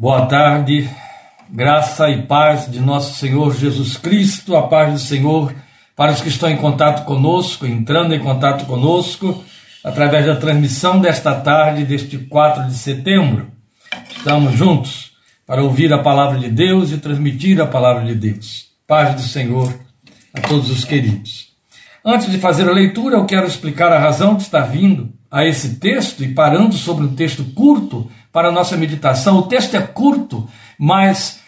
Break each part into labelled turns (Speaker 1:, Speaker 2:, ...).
Speaker 1: Boa tarde, graça e paz de nosso Senhor Jesus Cristo, a paz do Senhor para os que estão em contato conosco, entrando em contato conosco, através da transmissão desta tarde, deste 4 de setembro. Estamos juntos para ouvir a palavra de Deus e transmitir a palavra de Deus. Paz do Senhor a todos os queridos. Antes de fazer a leitura, eu quero explicar a razão de estar vindo a esse texto e parando sobre um texto curto para a nossa meditação. O texto é curto, mas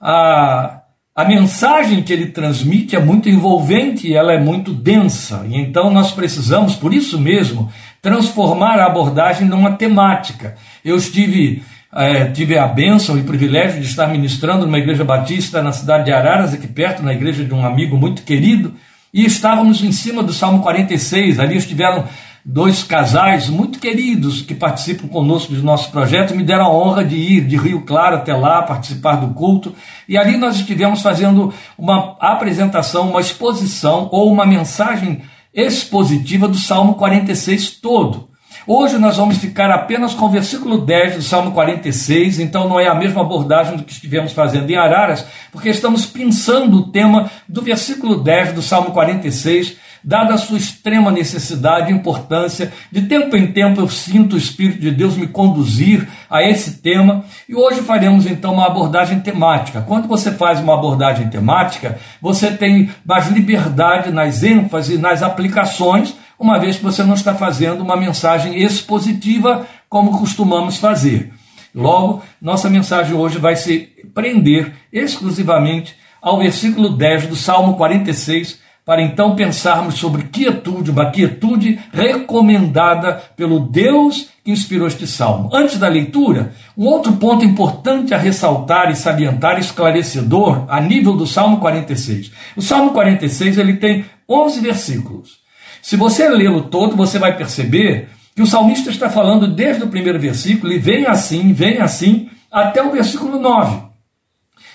Speaker 1: a, a mensagem que ele transmite é muito envolvente e ela é muito densa. E então nós precisamos, por isso mesmo, transformar a abordagem numa temática. Eu estive é, tive a bênção e privilégio de estar ministrando numa igreja batista na cidade de Araras, aqui perto, na igreja de um amigo muito querido, e estávamos em cima do Salmo 46. Ali estiveram dois casais muito queridos que participam conosco do nosso projeto, me deram a honra de ir de Rio Claro até lá, participar do culto, e ali nós estivemos fazendo uma apresentação, uma exposição ou uma mensagem expositiva do Salmo 46 todo. Hoje nós vamos ficar apenas com o versículo 10 do Salmo 46, então não é a mesma abordagem do que estivemos fazendo em Araras, porque estamos pensando o tema do versículo 10 do Salmo 46, dada a sua extrema necessidade e importância, de tempo em tempo eu sinto o Espírito de Deus me conduzir a esse tema, e hoje faremos então uma abordagem temática. Quando você faz uma abordagem temática, você tem mais liberdade nas ênfases, nas aplicações, uma vez que você não está fazendo uma mensagem expositiva como costumamos fazer. Logo, nossa mensagem hoje vai se prender exclusivamente ao versículo 10 do Salmo 46, para então pensarmos sobre quietude, uma quietude recomendada pelo Deus que inspirou este salmo. Antes da leitura, um outro ponto importante a ressaltar e salientar, esclarecedor, a nível do Salmo 46. O Salmo 46 ele tem 11 versículos. Se você lê-lo todo, você vai perceber que o salmista está falando desde o primeiro versículo e vem assim, vem assim, até o versículo 9.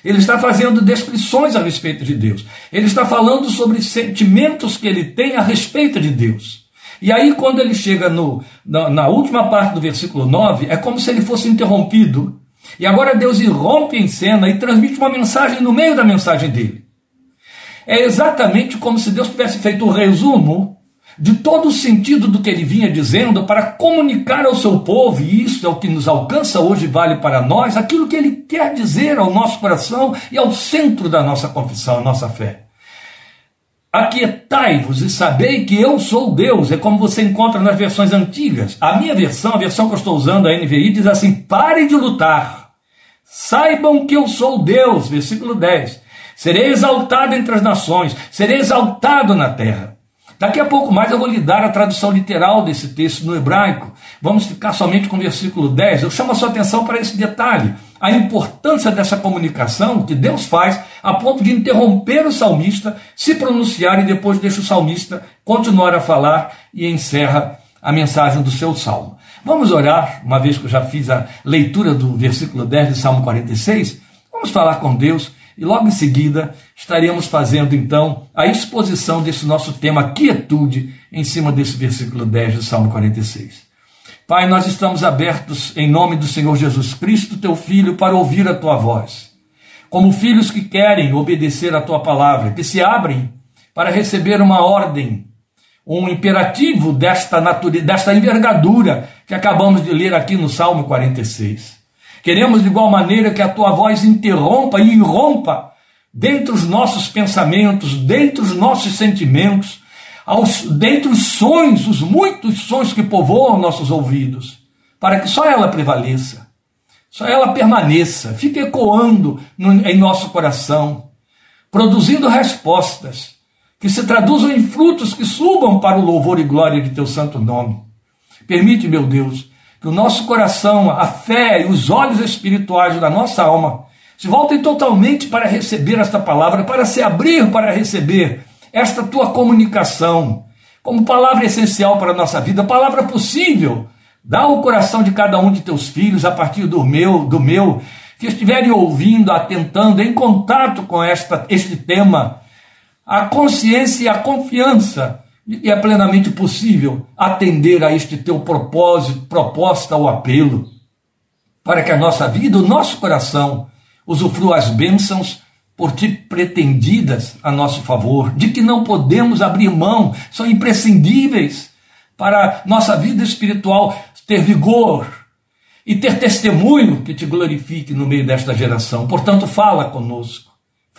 Speaker 1: Ele está fazendo descrições a respeito de Deus. Ele está falando sobre sentimentos que ele tem a respeito de Deus. E aí, quando ele chega no, na, na, última parte do versículo 9, é como se ele fosse interrompido. E agora Deus irrompe em cena e transmite uma mensagem no meio da mensagem dele. É exatamente como se Deus tivesse feito um resumo de todo o sentido do que ele vinha dizendo para comunicar ao seu povo, e isso é o que nos alcança hoje, vale para nós, aquilo que ele quer dizer ao nosso coração e ao centro da nossa confissão, a nossa fé. Aquietai-vos e sabei que eu sou Deus, é como você encontra nas versões antigas. A minha versão, a versão que eu estou usando, a NVI, diz assim: parem de lutar, saibam que eu sou Deus, versículo 10. Serei exaltado entre as nações, serei exaltado na terra. Daqui a pouco mais eu vou lhe dar a tradução literal desse texto no hebraico. Vamos ficar somente com o versículo 10. Eu chamo a sua atenção para esse detalhe. A importância dessa comunicação que Deus faz a ponto de interromper o salmista, se pronunciar e depois deixa o salmista continuar a falar e encerra a mensagem do seu salmo. Vamos orar, uma vez que eu já fiz a leitura do versículo 10 de Salmo 46. Vamos falar com Deus e logo em seguida estaremos fazendo então a exposição desse nosso tema quietude em cima desse versículo 10 do Salmo 46. Pai, nós estamos abertos em nome do Senhor Jesus Cristo, teu filho, para ouvir a tua voz. Como filhos que querem obedecer a tua palavra, que se abrem para receber uma ordem, um imperativo desta natureza, desta envergadura que acabamos de ler aqui no Salmo 46. Queremos de igual maneira que a tua voz interrompa e irrompa dentro dos nossos pensamentos, dentro dos nossos sentimentos, aos, dentro dos sonhos, os muitos sonhos que povoam nossos ouvidos, para que só ela prevaleça, só ela permaneça, fique ecoando no, em nosso coração, produzindo respostas que se traduzam em frutos que subam para o louvor e glória de teu santo nome. Permite, meu Deus, que o nosso coração, a fé e os olhos espirituais da nossa alma se voltem totalmente para receber esta palavra, para se abrir para receber esta tua comunicação, como palavra essencial para a nossa vida, palavra possível. Dá o coração de cada um de teus filhos a partir do meu, do meu, que estiverem ouvindo, atentando, em contato com esta, este tema, a consciência e a confiança e é plenamente possível atender a este teu propósito, proposta ou apelo. para que a nossa vida, o nosso coração, usufrua as bênçãos por ti pretendidas a nosso favor, de que não podemos abrir mão, são imprescindíveis para nossa vida espiritual ter vigor e ter testemunho que te glorifique no meio desta geração. Portanto, fala conosco,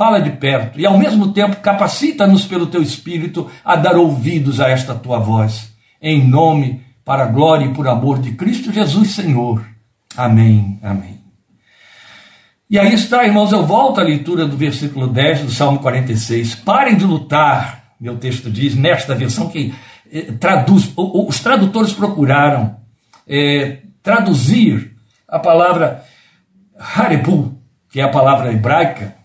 Speaker 1: fala de perto e ao mesmo tempo capacita-nos pelo teu espírito a dar ouvidos a esta tua voz. Em nome, para a glória e por amor de Cristo Jesus, Senhor. Amém. Amém. E aí está, irmãos, eu volto à leitura do versículo 10 do Salmo 46. Parem de lutar, meu texto diz, nesta versão que eh, traduz, os tradutores procuraram eh, traduzir a palavra harebu, que é a palavra hebraica,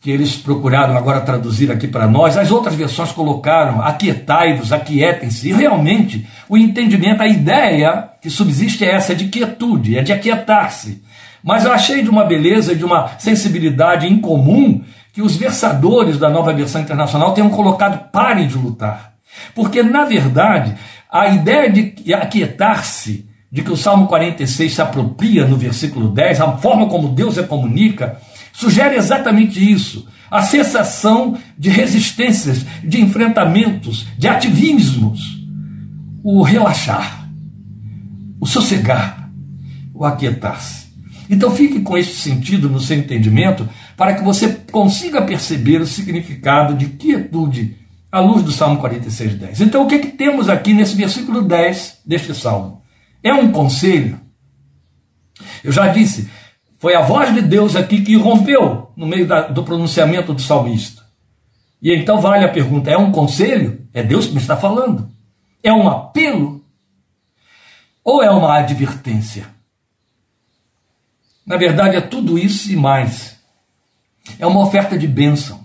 Speaker 1: que eles procuraram agora traduzir aqui para nós. As outras versões colocaram aquietai-vos, aquietem-se. E realmente o entendimento, a ideia que subsiste é essa, é de quietude, é de aquietar-se. Mas eu achei de uma beleza, de uma sensibilidade incomum que os versadores da nova versão internacional tenham colocado parem de lutar. Porque, na verdade, a ideia de aquietar-se, de que o Salmo 46 se apropria no versículo 10, a forma como Deus a comunica, sugere exatamente isso. A sensação de resistências, de enfrentamentos, de ativismos. O relaxar, o sossegar, o aquietar-se. Então fique com este sentido no seu entendimento para que você consiga perceber o significado de quietude à luz do Salmo 46, 10. Então o que, é que temos aqui nesse versículo 10 deste Salmo? É um conselho. Eu já disse, foi a voz de Deus aqui que rompeu no meio da, do pronunciamento do salmista. E então vale a pergunta: é um conselho? É Deus que me está falando? É um apelo? Ou é uma advertência? Na verdade, é tudo isso e mais. É uma oferta de bênção.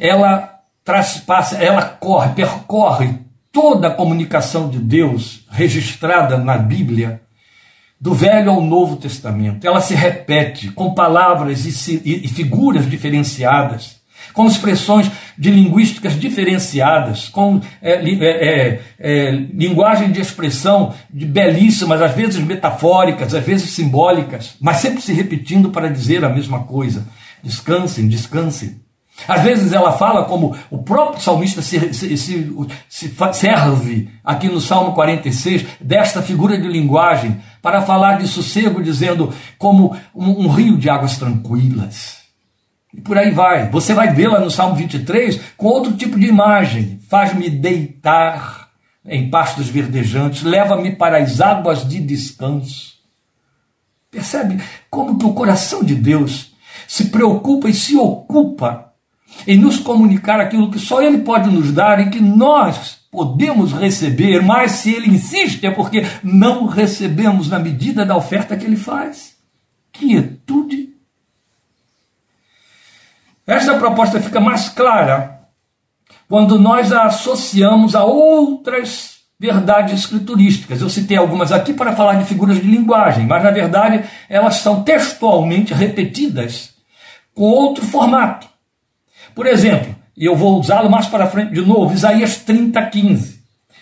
Speaker 1: Ela traspassa, ela corre, percorre toda a comunicação de Deus registrada na Bíblia, do Velho ao Novo Testamento. Ela se repete com palavras e, e figuras diferenciadas com expressões de linguísticas diferenciadas, com é, é, é, é, linguagem de expressão de belíssimas, às vezes metafóricas, às vezes simbólicas, mas sempre se repetindo para dizer a mesma coisa. Descansem, descansem. Às vezes ela fala como o próprio salmista se, se, se, se, serve aqui no Salmo 46 desta figura de linguagem para falar de sossego, dizendo como um, um rio de águas tranquilas. E por aí vai. Você vai vê-la no Salmo 23 com outro tipo de imagem. Faz-me deitar em pastos verdejantes, leva-me para as águas de descanso. Percebe como que o coração de Deus se preocupa e se ocupa em nos comunicar aquilo que só Ele pode nos dar e que nós podemos receber, mas se Ele insiste é porque não recebemos na medida da oferta que Ele faz. Quietude esta proposta fica mais clara quando nós a associamos a outras verdades escriturísticas. Eu citei algumas aqui para falar de figuras de linguagem, mas na verdade elas são textualmente repetidas com outro formato. Por exemplo, e eu vou usá-lo mais para frente de novo, Isaías 30, 15.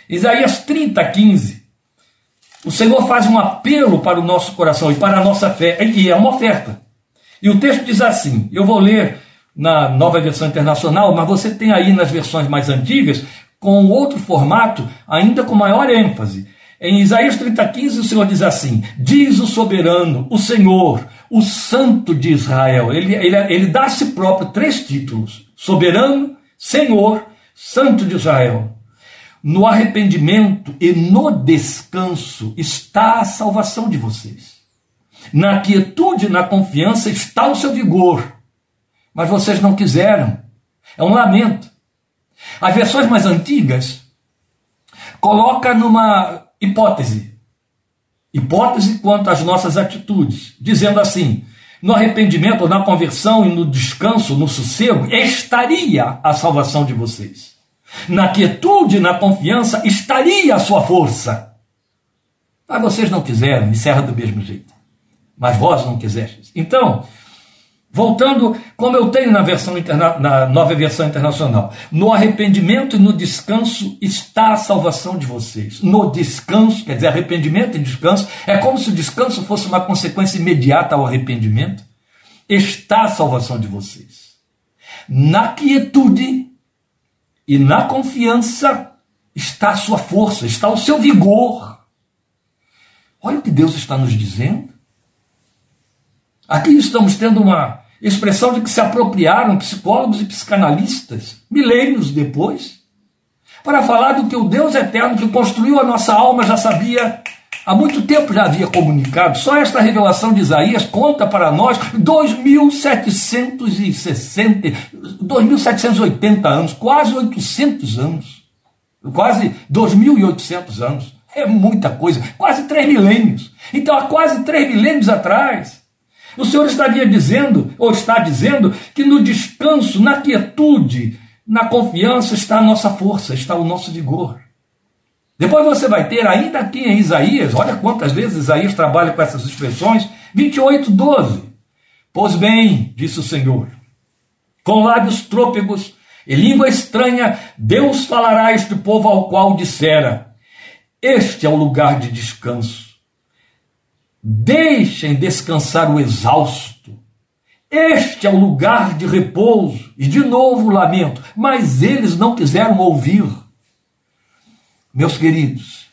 Speaker 1: Isaías 30, 15. O Senhor faz um apelo para o nosso coração e para a nossa fé, e é uma oferta. E o texto diz assim: eu vou ler na nova versão internacional, mas você tem aí nas versões mais antigas, com outro formato, ainda com maior ênfase. Em Isaías 30,15 o Senhor diz assim: Diz o soberano, o Senhor, o Santo de Israel. Ele, ele, ele dá a si próprio três títulos: soberano, Senhor, Santo de Israel. No arrependimento e no descanso está a salvação de vocês. Na quietude e na confiança está o seu vigor mas vocês não quiseram. É um lamento. As versões mais antigas coloca numa hipótese, hipótese quanto às nossas atitudes, dizendo assim: no arrependimento, na conversão e no descanso, no sossego, estaria a salvação de vocês. Na quietude na confiança estaria a sua força. Mas vocês não quiseram, encerra do mesmo jeito. Mas vós não quisestes. Então, Voltando, como eu tenho na, versão interna, na nova versão internacional, no arrependimento e no descanso está a salvação de vocês. No descanso, quer dizer, arrependimento e descanso, é como se o descanso fosse uma consequência imediata ao arrependimento. Está a salvação de vocês. Na quietude e na confiança está a sua força, está o seu vigor. Olha o que Deus está nos dizendo. Aqui estamos tendo uma expressão de que se apropriaram psicólogos e psicanalistas, milênios depois, para falar do que o Deus eterno que construiu a nossa alma já sabia, há muito tempo já havia comunicado. Só esta revelação de Isaías conta para nós 2.760, 2.780 anos, quase 800 anos, quase 2.800 anos. É muita coisa, quase três milênios. Então, há quase três milênios atrás, o Senhor estaria dizendo, ou está dizendo, que no descanso, na quietude, na confiança está a nossa força, está o nosso vigor. Depois você vai ter, ainda aqui em Isaías, olha quantas vezes Isaías trabalha com essas expressões, 28, 12. Pois bem, disse o Senhor, com lábios trôpegos e língua estranha, Deus falará a este povo ao qual dissera: Este é o lugar de descanso Deixem descansar o exausto. Este é o lugar de repouso. E de novo lamento, mas eles não quiseram ouvir. Meus queridos,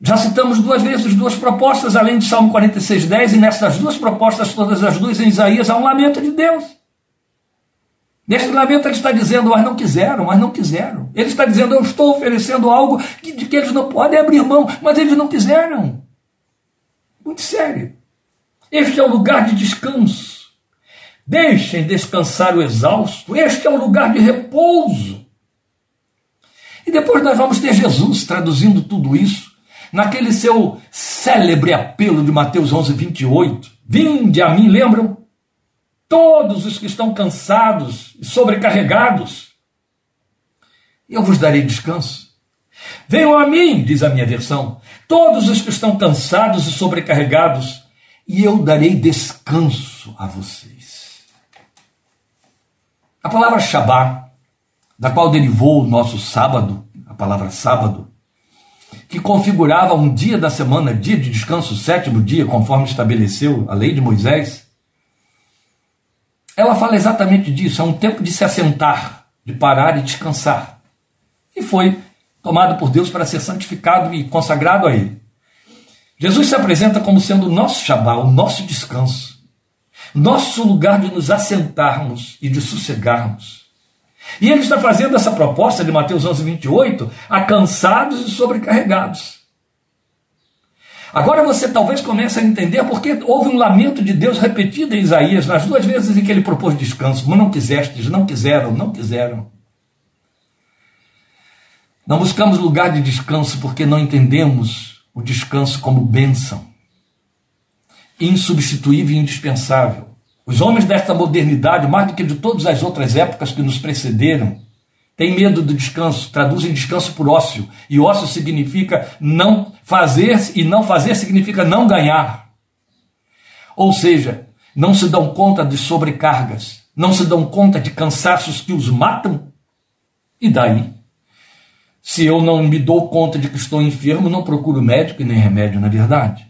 Speaker 1: já citamos duas vezes duas propostas, além de Salmo 46, 10, e nessas duas propostas, todas as duas em Isaías, há um lamento de Deus. Neste lamento ele está dizendo, mas não quiseram, mas não quiseram. Ele está dizendo, eu estou oferecendo algo de que eles não podem abrir mão, mas eles não quiseram. Muito sério. Este é o lugar de descanso. Deixem descansar o exausto. Este é o lugar de repouso. E depois nós vamos ter Jesus traduzindo tudo isso naquele seu célebre apelo de Mateus 11, 28. Vinde a mim, lembram? Todos os que estão cansados e sobrecarregados, eu vos darei descanso. Venham a mim, diz a minha versão, todos os que estão cansados e sobrecarregados, e eu darei descanso a vocês. A palavra Shabá, da qual derivou o nosso sábado, a palavra sábado, que configurava um dia da semana, dia de descanso, sétimo dia, conforme estabeleceu a lei de Moisés, ela fala exatamente disso, é um tempo de se assentar, de parar e descansar. E foi tomado por Deus para ser santificado e consagrado a Ele. Jesus se apresenta como sendo o nosso Shabá, o nosso descanso, nosso lugar de nos assentarmos e de sossegarmos. E ele está fazendo essa proposta de Mateus 11, 28 a cansados e sobrecarregados. Agora você talvez comece a entender porque houve um lamento de Deus repetido em Isaías, nas duas vezes em que ele propôs descanso. Não quisestes, não quiseram, não quiseram. Não buscamos lugar de descanso porque não entendemos o descanso como bênção, insubstituível e indispensável. Os homens desta modernidade, mais do que de todas as outras épocas que nos precederam, têm medo do descanso, traduzem descanso por ócio, e ócio significa não fazer, e não fazer significa não ganhar. Ou seja, não se dão conta de sobrecargas, não se dão conta de cansaços que os matam, e daí se eu não me dou conta de que estou enfermo, não procuro médico e nem remédio, na é verdade.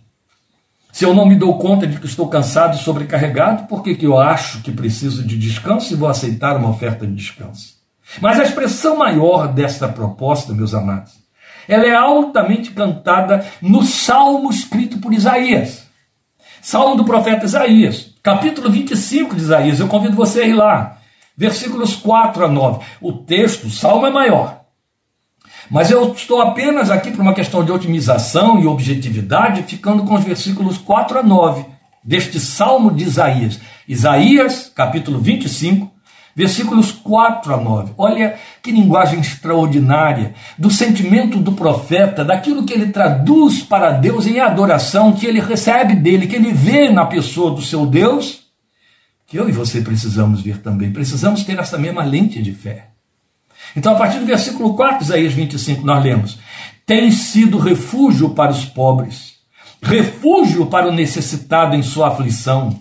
Speaker 1: Se eu não me dou conta de que estou cansado e sobrecarregado, por que, que eu acho que preciso de descanso e vou aceitar uma oferta de descanso? Mas a expressão maior desta proposta, meus amados, ela é altamente cantada no salmo escrito por Isaías. Salmo do profeta Isaías, capítulo 25 de Isaías. Eu convido você a ir lá, versículos 4 a 9. O texto, o salmo é maior. Mas eu estou apenas aqui por uma questão de otimização e objetividade, ficando com os versículos 4 a 9 deste Salmo de Isaías. Isaías, capítulo 25, versículos 4 a 9. Olha que linguagem extraordinária do sentimento do profeta, daquilo que ele traduz para Deus em adoração, que ele recebe dele, que ele vê na pessoa do seu Deus, que eu e você precisamos ver também. Precisamos ter essa mesma lente de fé. Então, a partir do versículo 4, Isaías 25, nós lemos: Tem sido refúgio para os pobres, refúgio para o necessitado em sua aflição,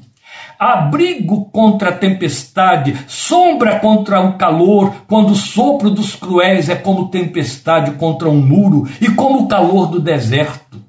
Speaker 1: abrigo contra a tempestade, sombra contra o calor, quando o sopro dos cruéis é como tempestade contra um muro e como o calor do deserto.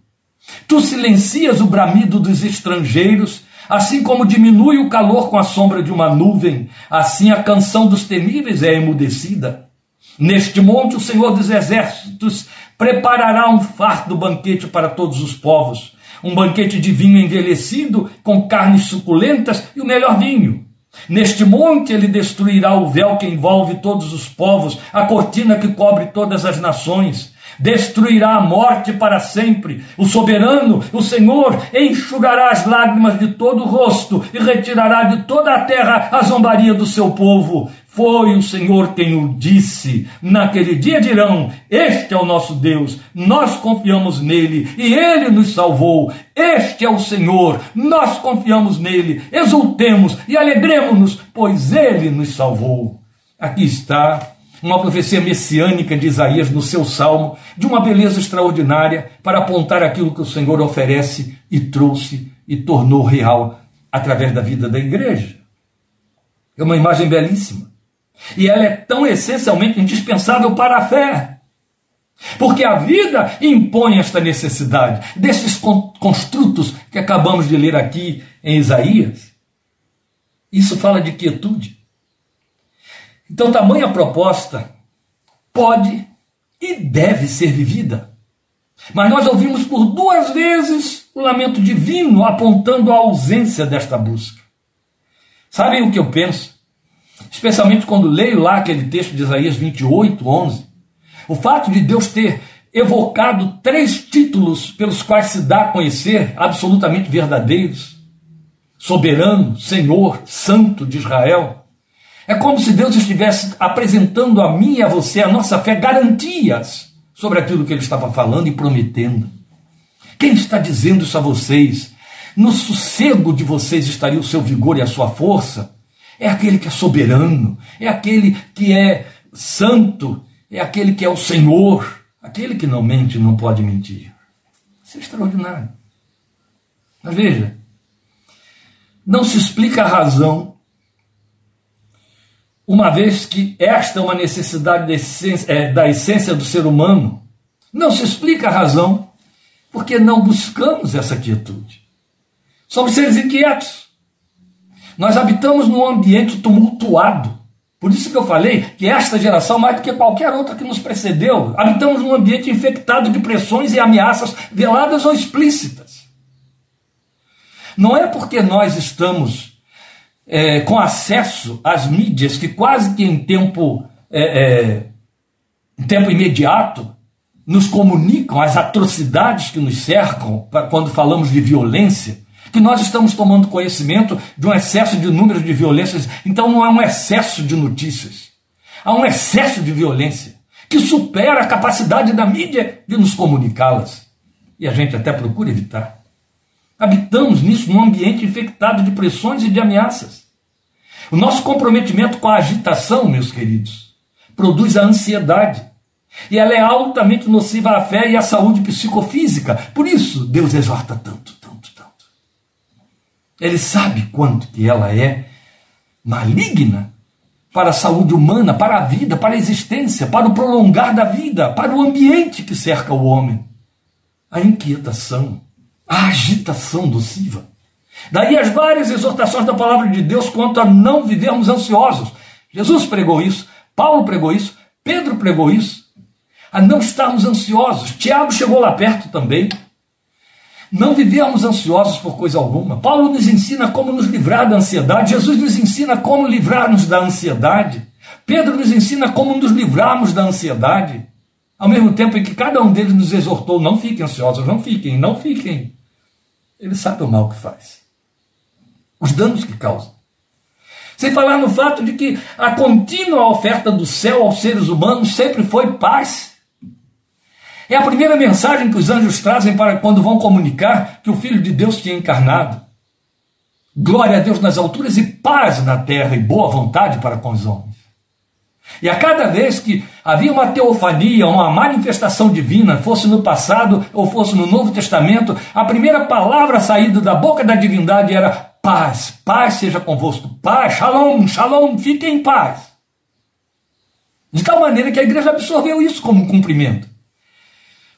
Speaker 1: Tu silencias o bramido dos estrangeiros, assim como diminui o calor com a sombra de uma nuvem, assim a canção dos temíveis é emudecida. Neste monte, o Senhor dos Exércitos preparará um farto banquete para todos os povos, um banquete de vinho envelhecido, com carnes suculentas e o melhor vinho. Neste monte ele destruirá o véu que envolve todos os povos, a cortina que cobre todas as nações. Destruirá a morte para sempre. O soberano, o Senhor, enxugará as lágrimas de todo o rosto e retirará de toda a terra a zombaria do seu povo. Foi o Senhor quem o disse. Naquele dia dirão: Este é o nosso Deus, nós confiamos nele e ele nos salvou. Este é o Senhor, nós confiamos nele. Exultemos e alegremos-nos, pois ele nos salvou. Aqui está uma profecia messiânica de Isaías no seu salmo, de uma beleza extraordinária para apontar aquilo que o Senhor oferece e trouxe e tornou real através da vida da igreja. É uma imagem belíssima. E ela é tão essencialmente indispensável para a fé. Porque a vida impõe esta necessidade desses construtos que acabamos de ler aqui em Isaías. Isso fala de quietude. Então, tamanha proposta pode e deve ser vivida. Mas nós ouvimos por duas vezes o lamento divino apontando a ausência desta busca. Sabem o que eu penso? Especialmente quando leio lá aquele texto de Isaías 28, 11, o fato de Deus ter evocado três títulos pelos quais se dá a conhecer absolutamente verdadeiros: soberano, Senhor, Santo de Israel. É como se Deus estivesse apresentando a mim e a você, a nossa fé, garantias sobre aquilo que ele estava falando e prometendo. Quem está dizendo isso a vocês? No sossego de vocês estaria o seu vigor e a sua força? É aquele que é soberano, é aquele que é santo, é aquele que é o Senhor, aquele que não mente não pode mentir. Isso é extraordinário. Mas veja, não se explica a razão, uma vez que esta é uma necessidade da essência, é, da essência do ser humano, não se explica a razão porque não buscamos essa quietude. Somos seres inquietos. Nós habitamos num ambiente tumultuado. Por isso que eu falei que esta geração, mais do que qualquer outra que nos precedeu, habitamos num ambiente infectado de pressões e ameaças veladas ou explícitas. Não é porque nós estamos é, com acesso às mídias que quase que em tempo, é, é, em tempo imediato nos comunicam as atrocidades que nos cercam quando falamos de violência que nós estamos tomando conhecimento de um excesso de números de violências. Então não é um excesso de notícias. Há um excesso de violência que supera a capacidade da mídia de nos comunicá-las. E a gente até procura evitar. Habitamos nisso num ambiente infectado de pressões e de ameaças. O nosso comprometimento com a agitação, meus queridos, produz a ansiedade. E ela é altamente nociva à fé e à saúde psicofísica. Por isso, Deus exorta tanto. Ele sabe quanto que ela é maligna para a saúde humana, para a vida, para a existência, para o prolongar da vida, para o ambiente que cerca o homem. A inquietação, a agitação nociva. Daí as várias exortações da palavra de Deus quanto a não vivermos ansiosos. Jesus pregou isso, Paulo pregou isso, Pedro pregou isso. A não estarmos ansiosos. Tiago chegou lá perto também. Não vivemos ansiosos por coisa alguma. Paulo nos ensina como nos livrar da ansiedade. Jesus nos ensina como livrar-nos da ansiedade. Pedro nos ensina como nos livrarmos da ansiedade. Ao mesmo tempo em que cada um deles nos exortou: não fiquem ansiosos, não fiquem, não fiquem. Ele sabe o mal que faz, os danos que causa. Sem falar no fato de que a contínua oferta do céu aos seres humanos sempre foi paz é a primeira mensagem que os anjos trazem para quando vão comunicar que o Filho de Deus tinha encarnado. Glória a Deus nas alturas e paz na terra e boa vontade para com os homens. E a cada vez que havia uma teofania, uma manifestação divina, fosse no passado ou fosse no Novo Testamento, a primeira palavra saída da boca da divindade era paz, paz seja convosco, paz, shalom, shalom, fiquem em paz. De tal maneira que a igreja absorveu isso como um cumprimento.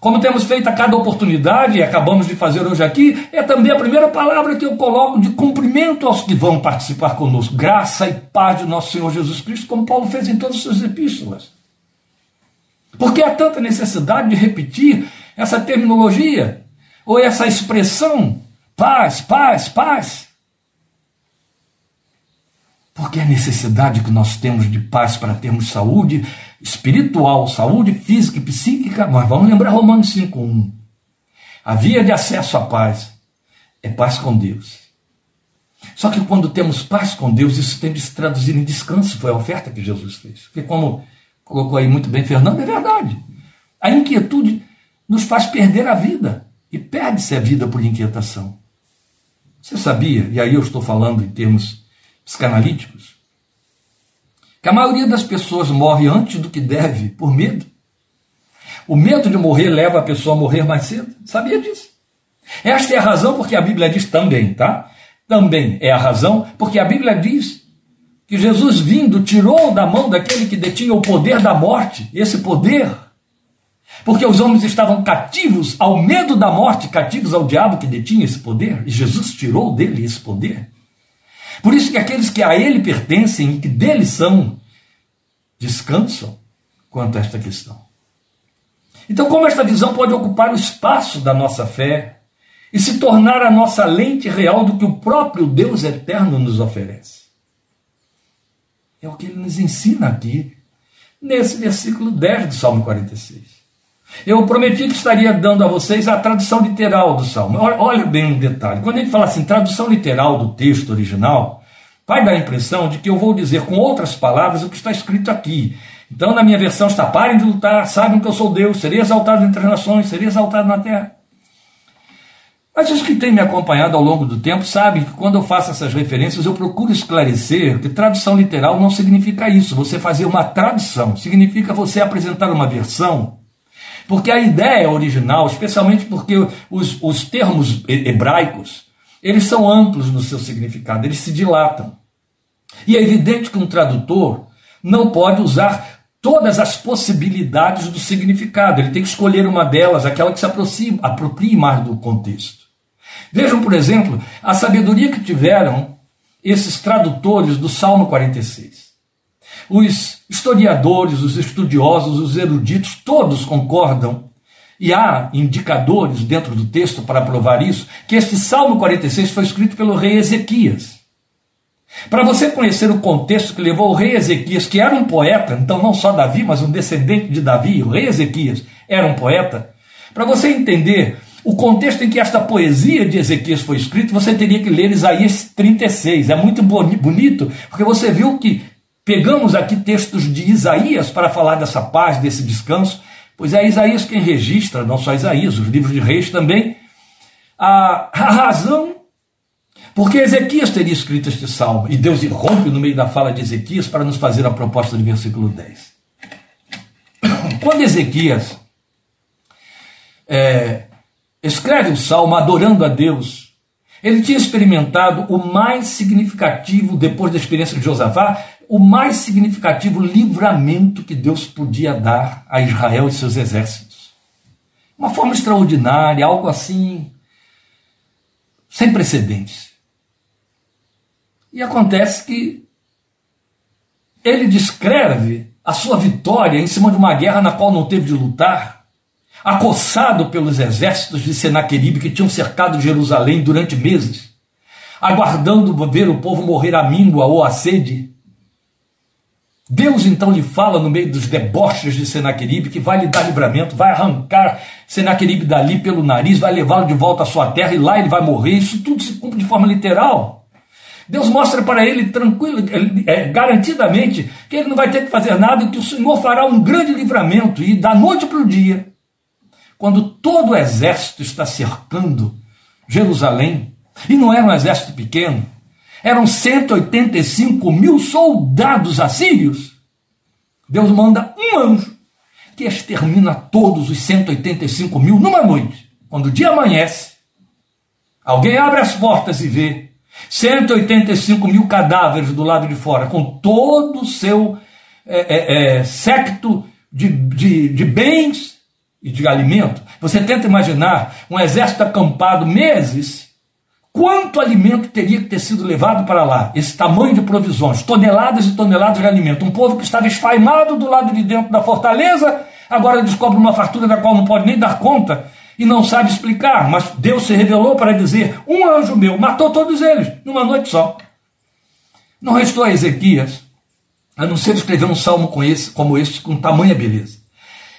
Speaker 1: Como temos feito a cada oportunidade, e acabamos de fazer hoje aqui, é também a primeira palavra que eu coloco de cumprimento aos que vão participar conosco. Graça e paz de nosso Senhor Jesus Cristo, como Paulo fez em todas as suas epístolas. Porque há tanta necessidade de repetir essa terminologia, ou essa expressão, paz, paz, paz. Porque a necessidade que nós temos de paz para termos saúde espiritual, saúde física e psíquica, mas vamos lembrar Romanos 5.1. A via de acesso à paz é paz com Deus. Só que quando temos paz com Deus, isso tem de se traduzir em descanso, foi a oferta que Jesus fez. Porque como colocou aí muito bem Fernando, é verdade. A inquietude nos faz perder a vida. E perde-se a vida por inquietação. Você sabia, e aí eu estou falando em termos psicanalíticos, que a maioria das pessoas morre antes do que deve por medo. O medo de morrer leva a pessoa a morrer mais cedo. Sabia disso? Esta é a razão porque a Bíblia diz também, tá? Também é a razão porque a Bíblia diz que Jesus vindo tirou da mão daquele que detinha o poder da morte, esse poder, porque os homens estavam cativos ao medo da morte, cativos ao diabo que detinha esse poder, e Jesus tirou dele esse poder. Por isso que aqueles que a ele pertencem e que dele são, descansam quanto a esta questão. Então, como esta visão pode ocupar o espaço da nossa fé e se tornar a nossa lente real do que o próprio Deus eterno nos oferece? É o que ele nos ensina aqui, nesse versículo 10 do Salmo 46. Eu prometi que estaria dando a vocês a tradução literal do Salmo. Olha bem um detalhe. Quando ele fala assim, tradução literal do texto original, vai dar a impressão de que eu vou dizer com outras palavras o que está escrito aqui. Então, na minha versão está: parem de lutar, sabem que eu sou Deus, serei exaltado entre as nações, serei exaltado na terra. Mas os que têm me acompanhado ao longo do tempo sabem que quando eu faço essas referências eu procuro esclarecer que tradução literal não significa isso. Você fazer uma tradução significa você apresentar uma versão porque a ideia original, especialmente porque os, os termos hebraicos, eles são amplos no seu significado, eles se dilatam. E é evidente que um tradutor não pode usar todas as possibilidades do significado, ele tem que escolher uma delas, aquela que se aproxima, aproprie mais do contexto. Vejam, por exemplo, a sabedoria que tiveram esses tradutores do Salmo 46. Os historiadores, os estudiosos, os eruditos, todos concordam, e há indicadores dentro do texto para provar isso, que este Salmo 46 foi escrito pelo rei Ezequias. Para você conhecer o contexto que levou o rei Ezequias, que era um poeta, então não só Davi, mas um descendente de Davi, o rei Ezequias era um poeta, para você entender o contexto em que esta poesia de Ezequias foi escrita, você teria que ler Isaías 36. É muito bonito, porque você viu que Pegamos aqui textos de Isaías para falar dessa paz, desse descanso, pois é Isaías quem registra, não só Isaías, os livros de reis também, a, a razão porque Ezequias teria escrito este salmo, e Deus irrompe no meio da fala de Ezequias para nos fazer a proposta do versículo 10. Quando Ezequias é, escreve o salmo adorando a Deus, ele tinha experimentado o mais significativo, depois da experiência de Josafá, o mais significativo livramento que Deus podia dar a Israel e seus exércitos. Uma forma extraordinária, algo assim, sem precedentes. E acontece que ele descreve a sua vitória em cima de uma guerra na qual não teve de lutar, acossado pelos exércitos de Senaqueribe que tinham cercado Jerusalém durante meses, aguardando ver o povo morrer à míngua ou à sede. Deus então lhe fala no meio dos deboches de Senaqueribe que vai lhe dar livramento, vai arrancar Senaqueribe dali pelo nariz, vai levá-lo de volta à sua terra e lá ele vai morrer. Isso tudo se cumpre de forma literal. Deus mostra para ele tranquilo, é, garantidamente, que ele não vai ter que fazer nada e que o Senhor fará um grande livramento. E da noite para o dia, quando todo o exército está cercando Jerusalém, e não era um exército pequeno, eram 185 mil soldados assírios. Deus manda um anjo que extermina todos os 185 mil numa noite. Quando o dia amanhece, alguém abre as portas e vê 185 mil cadáveres do lado de fora, com todo o seu é, é, é, secto de, de, de bens e de alimento. Você tenta imaginar um exército acampado meses Quanto alimento teria que ter sido levado para lá? Esse tamanho de provisões, toneladas e toneladas de alimento. Um povo que estava esfaimado do lado de dentro da fortaleza, agora descobre uma fartura da qual não pode nem dar conta e não sabe explicar. Mas Deus se revelou para dizer: um anjo meu matou todos eles numa noite só. Não restou a Ezequias, a não ser escrever um salmo com esse, como esse, com tamanha beleza.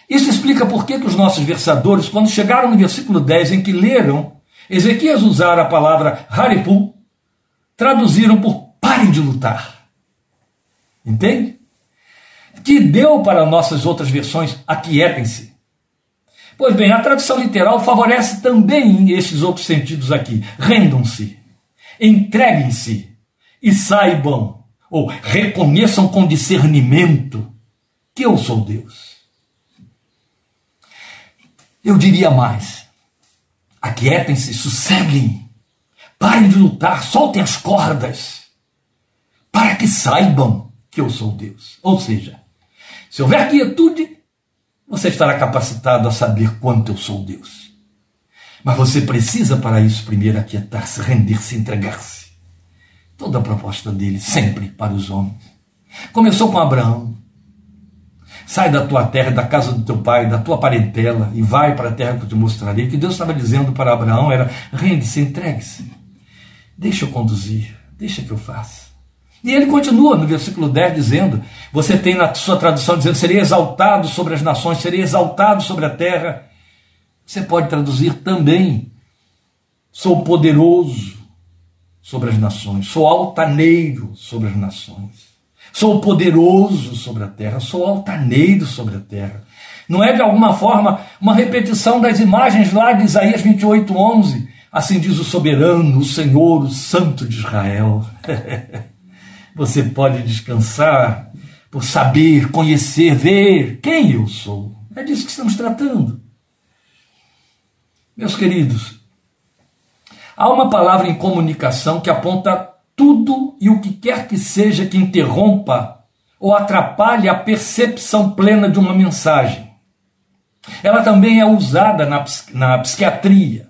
Speaker 1: Isso explica por que, os nossos versadores, quando chegaram no versículo 10, em que leram Ezequias usar a palavra Haripu, traduziram por parem de lutar. Entende? Que deu para nossas outras versões aquietem-se. Pois bem, a tradução literal favorece também esses outros sentidos aqui. Rendam-se, entreguem-se e saibam, ou reconheçam com discernimento, que eu sou Deus. Eu diria mais Aquietem-se, sosseguem. Parem de lutar, soltem as cordas. Para que saibam que eu sou Deus. Ou seja, se houver quietude, você estará capacitado a saber quanto eu sou Deus. Mas você precisa, para isso, primeiro aquietar-se, render-se, entregar-se. Toda a proposta dele, sempre para os homens. Começou com Abraão, Sai da tua terra, da casa do teu pai, da tua parentela e vai para a terra que eu te mostrarei. O que Deus estava dizendo para Abraão era: rende-se, entregue-se. Deixa eu conduzir, deixa que eu faça. E ele continua no versículo 10 dizendo: Você tem na sua tradução dizendo, seria exaltado sobre as nações, seria exaltado sobre a terra. Você pode traduzir também: Sou poderoso sobre as nações, sou altaneiro sobre as nações. Sou poderoso sobre a terra, sou altaneiro sobre a terra. Não é de alguma forma uma repetição das imagens lá de Isaías 28, 11. Assim diz o soberano, o Senhor, o Santo de Israel. Você pode descansar por saber, conhecer, ver quem eu sou. É disso que estamos tratando. Meus queridos, há uma palavra em comunicação que aponta tudo e o que quer que seja que interrompa ou atrapalhe a percepção plena de uma mensagem. Ela também é usada na, na psiquiatria.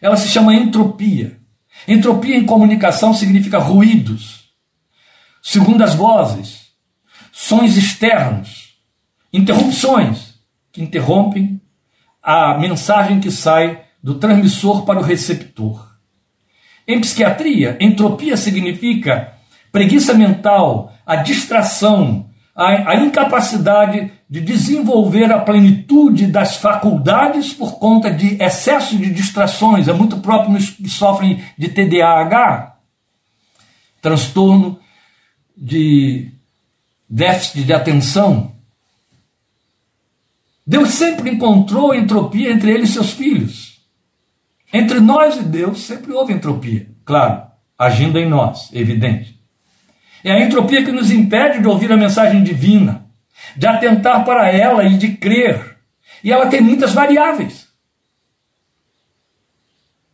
Speaker 1: Ela se chama entropia. Entropia em comunicação significa ruídos, segundas vozes, sons externos, interrupções que interrompem a mensagem que sai do transmissor para o receptor. Em psiquiatria, entropia significa preguiça mental, a distração, a, a, incapacidade de desenvolver a plenitude das faculdades por conta de excesso de distrações. É muito próprio nos que sofrem de TDAH, transtorno de déficit de atenção. Deus sempre encontrou entropia entre ele e seus filhos. Entre nós e Deus sempre houve entropia, claro, agindo em nós, evidente. É a entropia que nos impede de ouvir a mensagem divina, de atentar para ela e de crer. E ela tem muitas variáveis.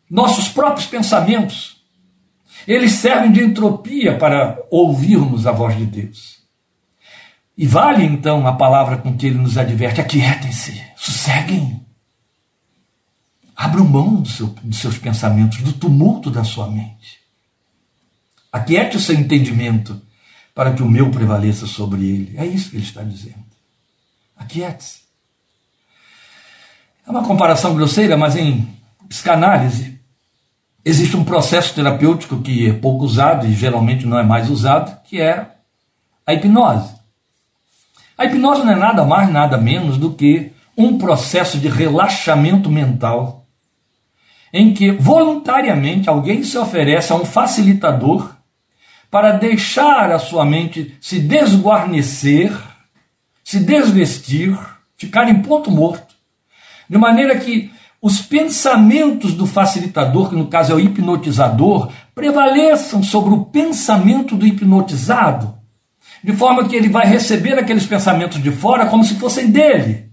Speaker 1: Nossos próprios pensamentos, eles servem de entropia para ouvirmos a voz de Deus. E vale então a palavra com que ele nos adverte: aquietem-se, sosseguem. Abra mão do seu, dos seus pensamentos, do tumulto da sua mente. Aquiete o seu entendimento para que o meu prevaleça sobre ele. É isso que ele está dizendo. Aquiete-se. É uma comparação grosseira, mas em psicanálise existe um processo terapêutico que é pouco usado e geralmente não é mais usado, que é a hipnose. A hipnose não é nada mais, nada menos do que um processo de relaxamento mental em que voluntariamente alguém se oferece a um facilitador para deixar a sua mente se desguarnecer, se desvestir, ficar em ponto morto, de maneira que os pensamentos do facilitador, que no caso é o hipnotizador, prevaleçam sobre o pensamento do hipnotizado, de forma que ele vai receber aqueles pensamentos de fora como se fossem dele.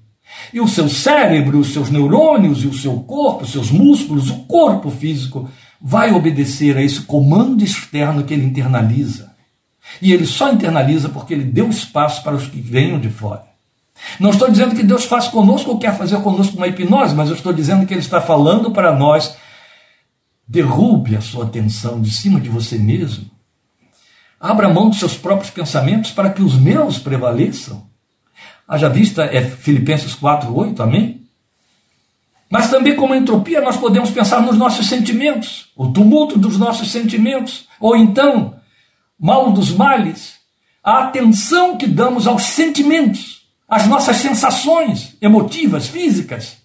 Speaker 1: E o seu cérebro, os seus neurônios e o seu corpo, os seus músculos, o corpo físico, vai obedecer a esse comando externo que ele internaliza. E ele só internaliza porque ele deu espaço para os que venham de fora. Não estou dizendo que Deus faz conosco ou quer fazer conosco uma hipnose, mas eu estou dizendo que Ele está falando para nós. Derrube a sua atenção de cima de você mesmo. Abra mão dos seus próprios pensamentos para que os meus prevaleçam. Haja vista é Filipenses 4:8, amém? Mas também como entropia nós podemos pensar nos nossos sentimentos, o tumulto dos nossos sentimentos, ou então, mal dos males, a atenção que damos aos sentimentos as nossas sensações emotivas, físicas,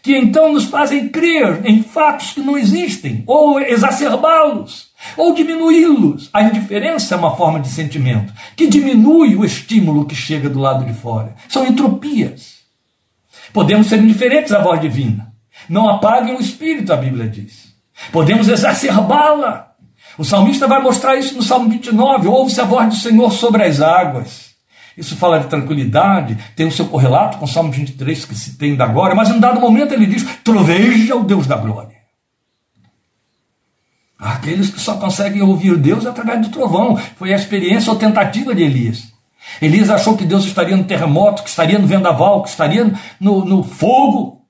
Speaker 1: que então nos fazem crer em fatos que não existem, ou exacerbá-los, ou diminuí-los. A indiferença é uma forma de sentimento que diminui o estímulo que chega do lado de fora. São entropias. Podemos ser indiferentes à voz divina. Não apaguem o espírito, a Bíblia diz. Podemos exacerbá-la. O salmista vai mostrar isso no Salmo 29. Ouve-se a voz do Senhor sobre as águas. Isso fala de tranquilidade, tem o seu correlato com o Salmo 23 que se tem da glória, mas em um dado momento ele diz: troveja o Deus da glória. Aqueles que só conseguem ouvir Deus através do trovão. Foi a experiência ou tentativa de Elias. Elias achou que Deus estaria no terremoto, que estaria no vendaval, que estaria no, no fogo,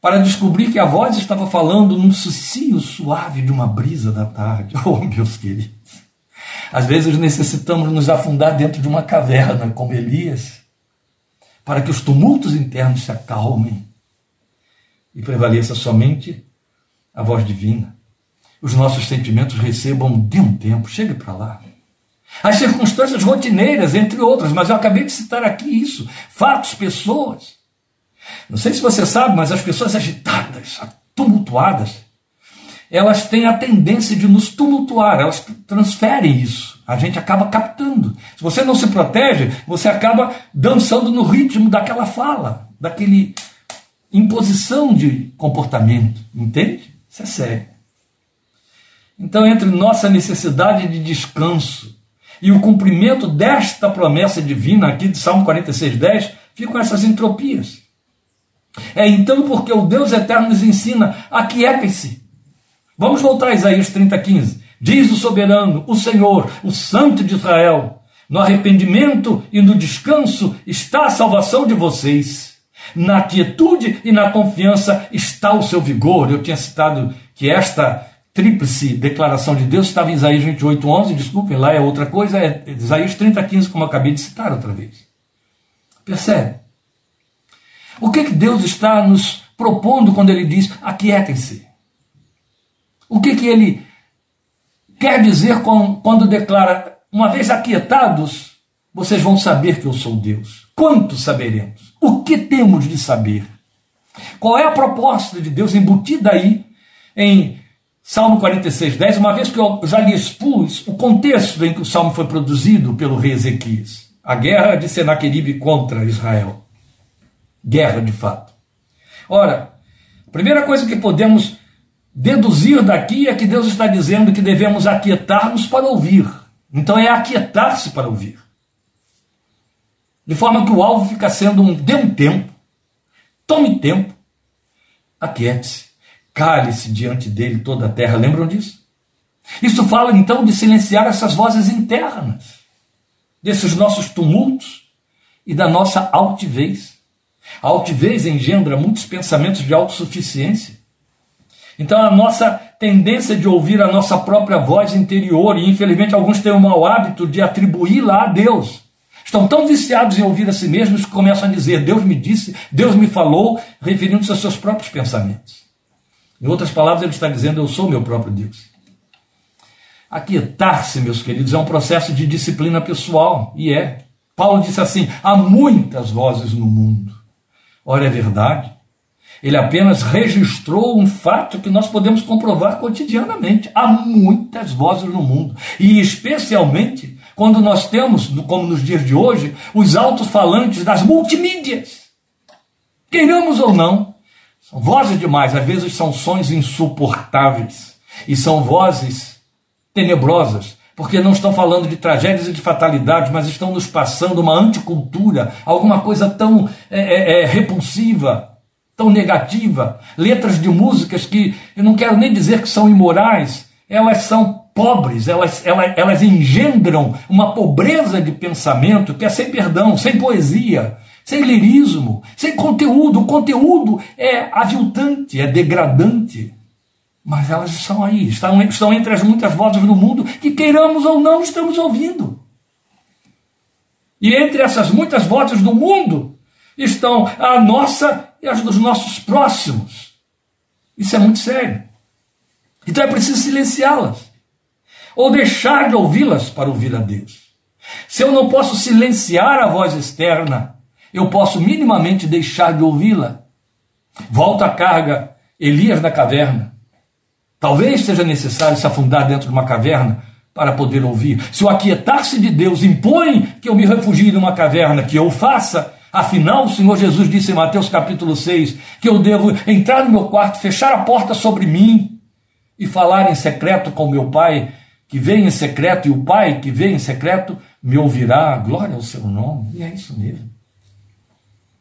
Speaker 1: para descobrir que a voz estava falando num sucio suave de uma brisa da tarde. Oh, meus queridos. Às vezes necessitamos nos afundar dentro de uma caverna, como Elias, para que os tumultos internos se acalmem e prevaleça somente a voz divina. Os nossos sentimentos recebam de um tempo, chegue para lá. As circunstâncias rotineiras, entre outras, mas eu acabei de citar aqui isso: fatos, pessoas. Não sei se você sabe, mas as pessoas agitadas, tumultuadas, elas têm a tendência de nos tumultuar, elas transferem isso. A gente acaba captando. Se você não se protege, você acaba dançando no ritmo daquela fala, daquele imposição de comportamento. Entende? Isso é sério. Então, entre nossa necessidade de descanso e o cumprimento desta promessa divina aqui de Salmo 46,10, ficam essas entropias. É então porque o Deus eterno nos ensina: aquietem-se Vamos voltar a Isaías 30, 15. Diz o soberano, o Senhor, o Santo de Israel: no arrependimento e no descanso está a salvação de vocês. Na quietude e na confiança está o seu vigor. Eu tinha citado que esta tríplice declaração de Deus estava em Isaías 28, 11. Desculpem, lá é outra coisa. É Isaías 30, 15, como acabei de citar outra vez. Percebe? O que, que Deus está nos propondo quando ele diz: aquietem-se? O que, que ele quer dizer com, quando declara: uma vez aquietados, vocês vão saber que eu sou Deus? Quanto saberemos? O que temos de saber? Qual é a proposta de Deus embutida aí em Salmo 46, 10, uma vez que eu já lhe expus o contexto em que o salmo foi produzido pelo rei Ezequias, a guerra de Senaqueribe contra Israel. Guerra de fato. Ora, a primeira coisa que podemos deduzir daqui é que Deus está dizendo que devemos aquietar-nos para ouvir. Então é aquietar-se para ouvir. De forma que o alvo fica sendo um dê um tempo, tome tempo, aquiete-se, cale-se diante dele toda a terra. Lembram disso? Isso fala então de silenciar essas vozes internas, desses nossos tumultos e da nossa altivez. A altivez engendra muitos pensamentos de autossuficiência. Então a nossa tendência de ouvir a nossa própria voz interior, e infelizmente alguns têm o mau hábito de atribuí-la a Deus. Estão tão viciados em ouvir a si mesmos que começam a dizer: Deus me disse, Deus me falou, referindo-se aos seus próprios pensamentos. Em outras palavras, ele está dizendo: Eu sou meu próprio Deus. Aquietar-se, meus queridos, é um processo de disciplina pessoal, e é. Paulo disse assim: há muitas vozes no mundo. Ora, é verdade. Ele apenas registrou um fato que nós podemos comprovar cotidianamente. Há muitas vozes no mundo, e especialmente quando nós temos, como nos dias de hoje, os altos-falantes das multimídias. Queiramos ou não, são vozes demais, às vezes são sons insuportáveis. E são vozes tenebrosas, porque não estão falando de tragédias e de fatalidades, mas estão nos passando uma anticultura, alguma coisa tão é, é, é repulsiva, tão negativa, letras de músicas que eu não quero nem dizer que são imorais, elas são pobres, elas, elas, elas engendram uma pobreza de pensamento que é sem perdão, sem poesia, sem lirismo, sem conteúdo. O conteúdo é aviltante, é degradante. Mas elas estão aí, estão, estão entre as muitas vozes do mundo que, queiramos ou não, estamos ouvindo. E entre essas muitas vozes do mundo estão a nossa e as dos nossos próximos. Isso é muito sério. Então é preciso silenciá-las. Ou deixar de ouvi-las para ouvir a Deus. Se eu não posso silenciar a voz externa, eu posso minimamente deixar de ouvi-la. Volta a carga, Elias na caverna. Talvez seja necessário se afundar dentro de uma caverna para poder ouvir. Se o aquietar-se de Deus impõe que eu me refugie numa caverna, que eu faça, afinal o Senhor Jesus disse em Mateus capítulo 6 que eu devo entrar no meu quarto, fechar a porta sobre mim e falar em secreto com meu Pai, que vem em secreto, e o Pai que vem em secreto me ouvirá. Glória ao seu nome. E é isso mesmo.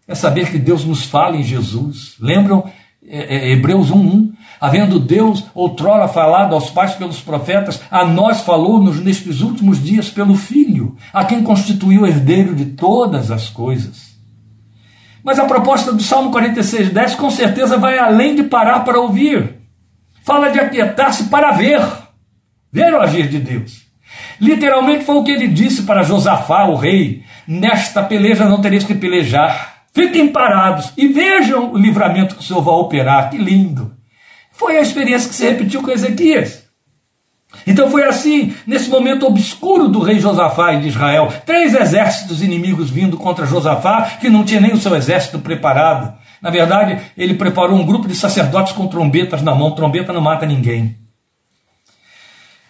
Speaker 1: É saber que Deus nos fala em Jesus. Lembram é, é, Hebreus 1:1? Havendo Deus outrora falado aos pais pelos profetas, a nós falou-nos nestes últimos dias pelo Filho, a quem constituiu herdeiro de todas as coisas. Mas a proposta do Salmo 46,10 com certeza vai além de parar para ouvir. Fala de aquietar-se para ver, ver o agir de Deus. Literalmente foi o que ele disse para Josafá, o rei: Nesta peleja não tereis que pelejar. Fiquem parados e vejam o livramento que o Senhor vai operar. Que lindo! Foi a experiência que se repetiu com Ezequias. Então foi assim, nesse momento obscuro do rei Josafá e de Israel, três exércitos inimigos vindo contra Josafá, que não tinha nem o seu exército preparado. Na verdade, ele preparou um grupo de sacerdotes com trombetas na mão. Trombeta não mata ninguém.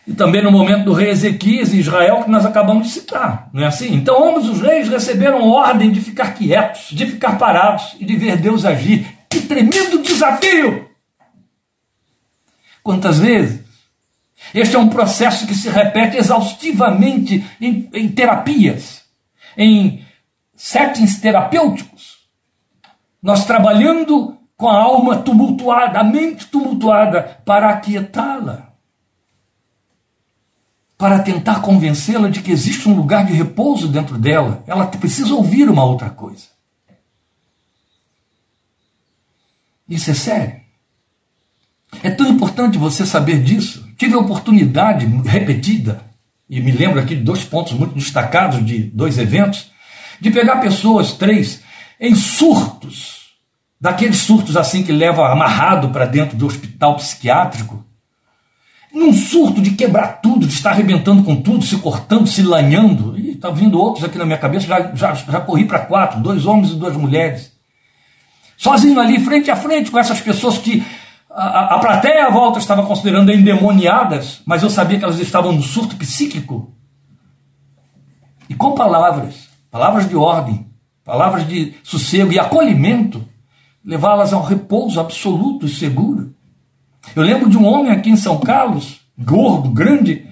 Speaker 1: E também no momento do rei Ezequias e Israel, que nós acabamos de citar, não é assim? Então, ambos os reis receberam ordem de ficar quietos, de ficar parados e de ver Deus agir. Que tremendo desafio! Quantas vezes? Este é um processo que se repete exaustivamente em, em terapias, em settings terapêuticos. Nós trabalhando com a alma tumultuada, a mente tumultuada, para aquietá-la. Para tentar convencê-la de que existe um lugar de repouso dentro dela. Ela precisa ouvir uma outra coisa. Isso é sério. É tão importante você saber disso. Tive a oportunidade repetida, e me lembro aqui de dois pontos muito destacados de dois eventos, de pegar pessoas, três, em surtos, daqueles surtos assim que leva amarrado para dentro do hospital psiquiátrico, num surto de quebrar tudo, de estar arrebentando com tudo, se cortando, se lanhando. E está vindo outros aqui na minha cabeça, já, já, já corri para quatro, dois homens e duas mulheres. Sozinho ali, frente a frente, com essas pessoas que a, a plateia à volta estava considerando endemoniadas, mas eu sabia que elas estavam no surto psíquico. E com palavras, palavras de ordem, palavras de sossego e acolhimento, levá-las a um repouso absoluto e seguro. Eu lembro de um homem aqui em São Carlos, gordo, grande,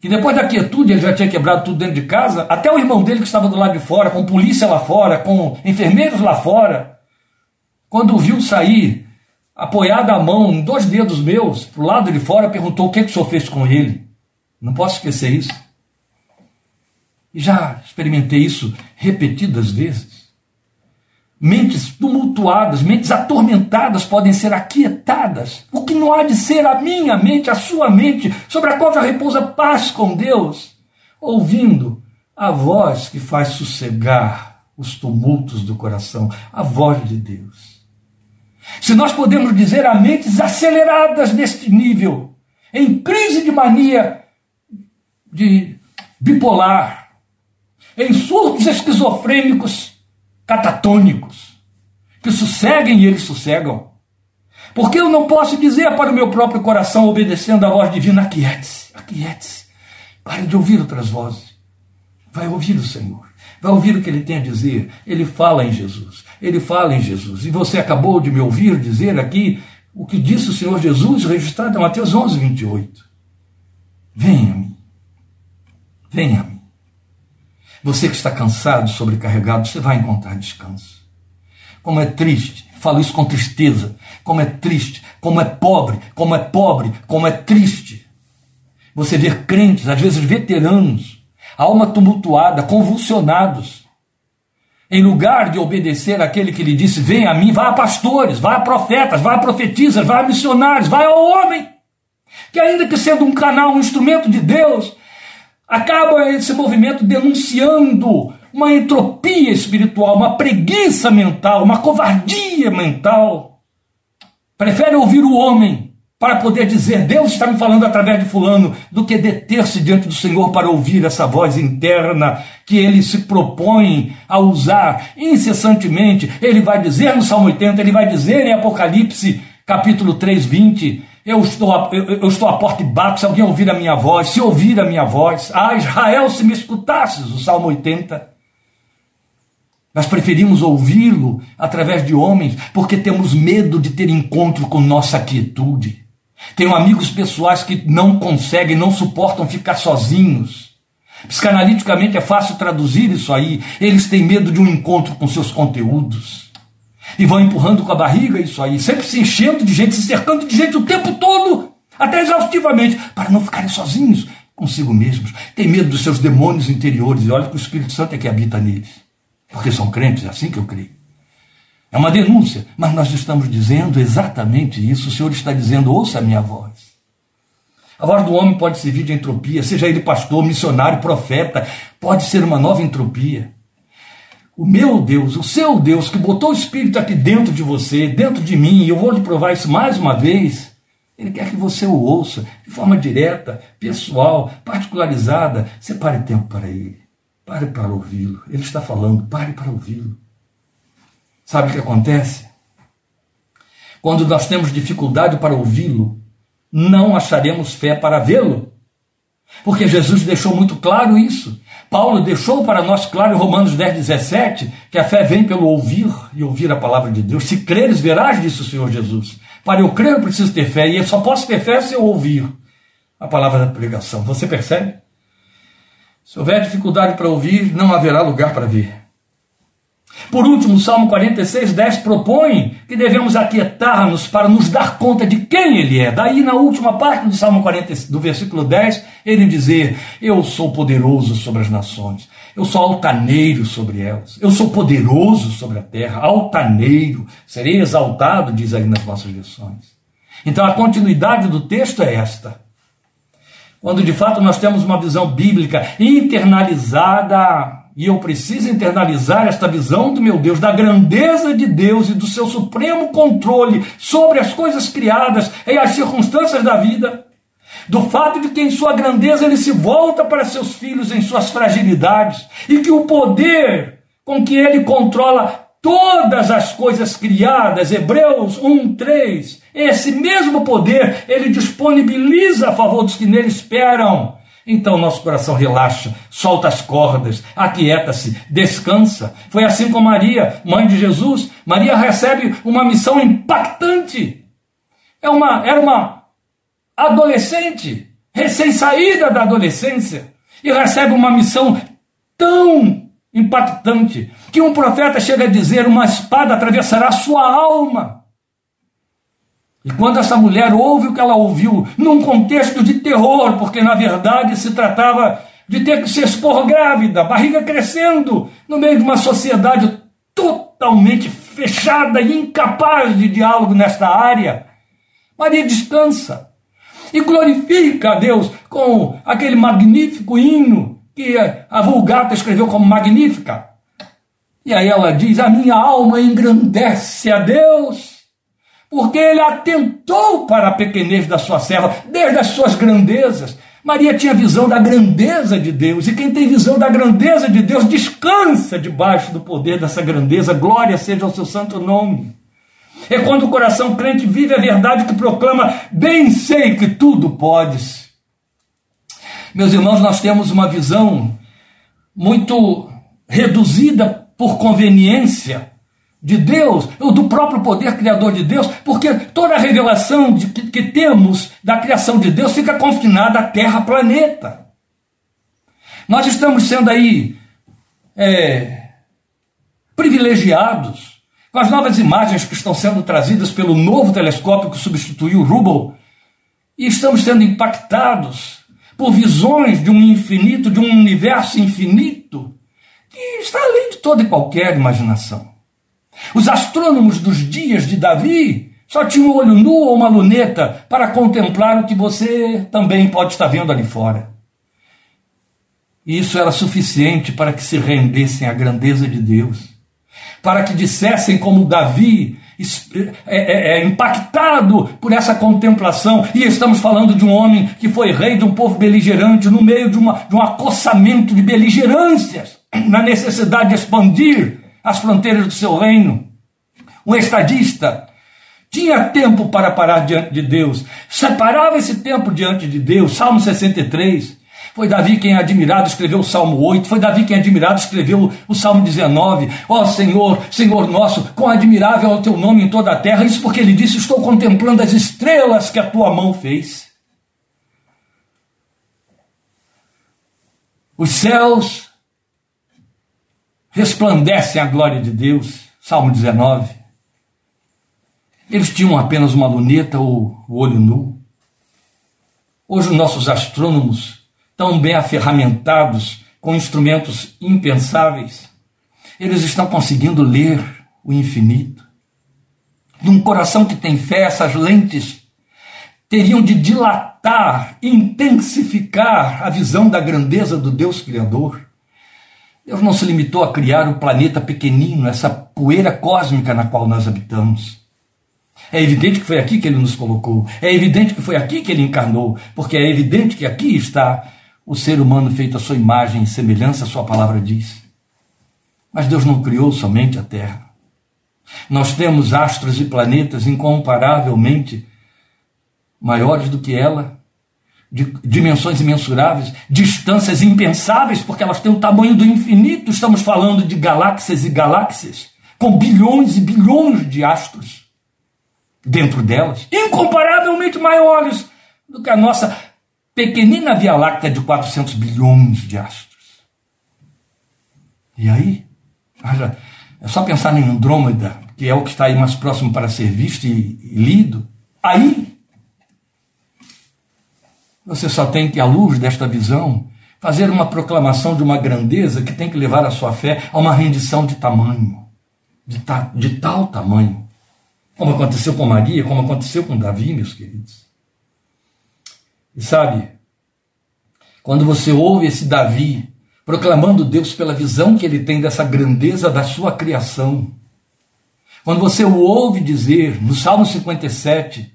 Speaker 1: que depois da quietude ele já tinha quebrado tudo dentro de casa, até o irmão dele que estava do lado de fora, com polícia lá fora, com enfermeiros lá fora, quando viu sair apoiada a mão em dois dedos meus, para o lado de fora, perguntou o que, que o senhor fez com ele. Não posso esquecer isso. E já experimentei isso repetidas vezes. Mentes tumultuadas, mentes atormentadas podem ser aquietadas. O que não há de ser a minha mente, a sua mente, sobre a qual já repousa paz com Deus, ouvindo a voz que faz sossegar os tumultos do coração, a voz de Deus. Se nós podemos dizer a mentes aceleradas neste nível, em crise de mania de bipolar, em surtos esquizofrênicos catatônicos, que sosseguem e eles sossegam. Porque eu não posso dizer para o meu próprio coração, obedecendo à voz divina, aquiete-se, aquiete-se. Pare de ouvir outras vozes. Vai ouvir o Senhor. Vai ouvir o que ele tem a dizer. Ele fala em Jesus ele fala em Jesus. E você acabou de me ouvir dizer aqui o que disse o Senhor Jesus, registrado em Mateus 11, 28. Venha a mim. Venha a mim. Você que está cansado, sobrecarregado, você vai encontrar descanso. Como é triste Falo isso com tristeza. Como é triste, como é pobre, como é pobre, como é triste. Você vê crentes, às vezes veteranos, alma tumultuada, convulsionados. Em lugar de obedecer àquele que lhe disse: Vem a mim, vá a pastores, vá a profetas, vá a profetisas, vá a missionários, vá ao homem. Que ainda que sendo um canal, um instrumento de Deus, acaba esse movimento denunciando uma entropia espiritual, uma preguiça mental, uma covardia mental. Prefere ouvir o homem para poder dizer Deus está me falando através de Fulano, do que deter-se diante do Senhor para ouvir essa voz interna que ele se propõe a usar incessantemente. Ele vai dizer no Salmo 80, ele vai dizer em Apocalipse capítulo 3, 20. Eu estou, eu, eu estou à porta e bato, se alguém ouvir a minha voz, se ouvir a minha voz, ah, Israel, se me escutasses, o Salmo 80. Nós preferimos ouvi-lo através de homens porque temos medo de ter encontro com nossa quietude. Tenho amigos pessoais que não conseguem, não suportam ficar sozinhos. Psicanaliticamente é fácil traduzir isso aí. Eles têm medo de um encontro com seus conteúdos. E vão empurrando com a barriga isso aí, sempre se enchendo de gente, se cercando de gente o tempo todo, até exaustivamente, para não ficarem sozinhos consigo mesmos. Tem medo dos seus demônios interiores, e olha que o Espírito Santo é que habita neles. Porque são crentes, é assim que eu creio. É uma denúncia, mas nós estamos dizendo exatamente isso. O Senhor está dizendo: ouça a minha voz. A voz do homem pode servir de entropia, seja ele pastor, missionário, profeta, pode ser uma nova entropia. O meu Deus, o seu Deus, que botou o Espírito aqui dentro de você, dentro de mim, e eu vou lhe provar isso mais uma vez, ele quer que você o ouça de forma direta, pessoal, particularizada. Separe tempo para ele. Pare para ouvi-lo. Ele está falando, pare para ouvi-lo. Sabe o que acontece? Quando nós temos dificuldade para ouvi-lo, não acharemos fé para vê-lo. Porque Jesus deixou muito claro isso. Paulo deixou para nós claro em Romanos 10, 17, que a fé vem pelo ouvir e ouvir a palavra de Deus. Se creres, verás, disse o Senhor Jesus. Para eu crer, eu preciso ter fé, e eu só posso ter fé se eu ouvir a palavra da pregação. Você percebe? Se houver dificuldade para ouvir, não haverá lugar para ver. Por último, o Salmo 46, 10 propõe que devemos aquietar-nos para nos dar conta de quem Ele é. Daí, na última parte do Salmo 40, do versículo 10, ele dizer: Eu sou poderoso sobre as nações, eu sou altaneiro sobre elas, eu sou poderoso sobre a terra, altaneiro, serei exaltado, diz aí nas nossas versões. Então, a continuidade do texto é esta. Quando de fato nós temos uma visão bíblica internalizada e eu preciso internalizar esta visão do meu Deus, da grandeza de Deus e do seu supremo controle sobre as coisas criadas e as circunstâncias da vida. Do fato de que em sua grandeza ele se volta para seus filhos em suas fragilidades e que o poder com que ele controla todas as coisas criadas, Hebreus 1, 3, esse mesmo poder ele disponibiliza a favor dos que nele esperam então nosso coração relaxa, solta as cordas, aquieta-se, descansa. Foi assim com Maria, mãe de Jesus. Maria recebe uma missão impactante. É uma, era uma adolescente, recém-saída da adolescência, e recebe uma missão tão impactante que um profeta chega a dizer: uma espada atravessará sua alma. E quando essa mulher ouve o que ela ouviu, num contexto de terror, porque na verdade se tratava de ter que se expor grávida, barriga crescendo, no meio de uma sociedade totalmente fechada e incapaz de diálogo nesta área, Maria descansa e glorifica a Deus com aquele magnífico hino que a Vulgata escreveu como magnífica. E aí ela diz: A minha alma engrandece a Deus porque ele atentou para a pequenez da sua serva, desde as suas grandezas. Maria tinha visão da grandeza de Deus, e quem tem visão da grandeza de Deus descansa debaixo do poder dessa grandeza, glória seja ao seu santo nome. É quando o coração crente vive a verdade que proclama: bem sei que tudo podes. Meus irmãos, nós temos uma visão muito reduzida por conveniência de Deus, ou do próprio poder criador de Deus, porque toda a revelação de, que, que temos da criação de Deus fica confinada à Terra, planeta. Nós estamos sendo aí é, privilegiados com as novas imagens que estão sendo trazidas pelo novo telescópio que substituiu o Hubble, e estamos sendo impactados por visões de um infinito, de um universo infinito, que está além de toda e qualquer imaginação. Os astrônomos dos dias de Davi só tinham um olho nu ou uma luneta para contemplar o que você também pode estar vendo ali fora. E isso era suficiente para que se rendessem à grandeza de Deus, para que dissessem como Davi, é, é, é, impactado por essa contemplação, e estamos falando de um homem que foi rei de um povo beligerante, no meio de, uma, de um acossamento de beligerâncias, na necessidade de expandir as fronteiras do seu reino. Um estadista tinha tempo para parar diante de Deus, separava esse tempo diante de Deus, Salmo 63. Foi Davi quem admirado escreveu o Salmo 8, foi Davi quem admirado escreveu o Salmo 19. Ó oh, Senhor, Senhor nosso, quão admirável é o teu nome em toda a terra. Isso porque ele disse: Estou contemplando as estrelas que a tua mão fez. Os céus resplandecem a glória de Deus. Salmo 19. Eles tinham apenas uma luneta ou o olho nu. Hoje, os nossos astrônomos tão bem aferramentados com instrumentos impensáveis, eles estão conseguindo ler o infinito. Num coração que tem fé, essas lentes teriam de dilatar, intensificar a visão da grandeza do Deus Criador. Deus não se limitou a criar o planeta pequenino, essa poeira cósmica na qual nós habitamos. É evidente que foi aqui que ele nos colocou. É evidente que foi aqui que ele encarnou, porque é evidente que aqui está o ser humano feito à sua imagem e semelhança, sua palavra diz. Mas Deus não criou somente a Terra. Nós temos astros e planetas incomparavelmente maiores do que ela, de dimensões imensuráveis, distâncias impensáveis, porque elas têm o tamanho do infinito. Estamos falando de galáxias e galáxias, com bilhões e bilhões de astros dentro delas, incomparavelmente maiores do que a nossa pequenina Via Láctea de 400 bilhões de astros. E aí, é só pensar em Andrômeda, que é o que está aí mais próximo para ser visto e, e lido. Aí, você só tem que, à luz desta visão, fazer uma proclamação de uma grandeza que tem que levar a sua fé a uma rendição de tamanho, de, ta, de tal tamanho, como aconteceu com Maria, como aconteceu com Davi, meus queridos. E sabe, quando você ouve esse Davi proclamando Deus pela visão que ele tem dessa grandeza da sua criação, quando você o ouve dizer no Salmo 57,